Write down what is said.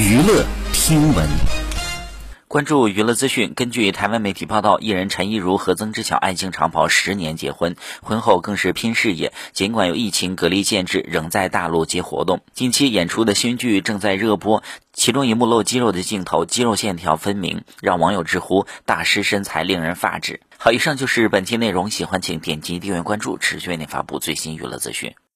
娱乐听闻。关注娱乐资讯。根据台湾媒体报道，艺人陈亦如和曾之乔爱情长跑十年结婚，婚后更是拼事业。尽管有疫情隔离限制，仍在大陆接活动。近期演出的新剧正在热播，其中一幕露肌肉的镜头，肌肉线条分明，让网友直呼大师身材令人发指。好，以上就是本期内容，喜欢请点击订阅关注，持续为您发布最新娱乐资讯。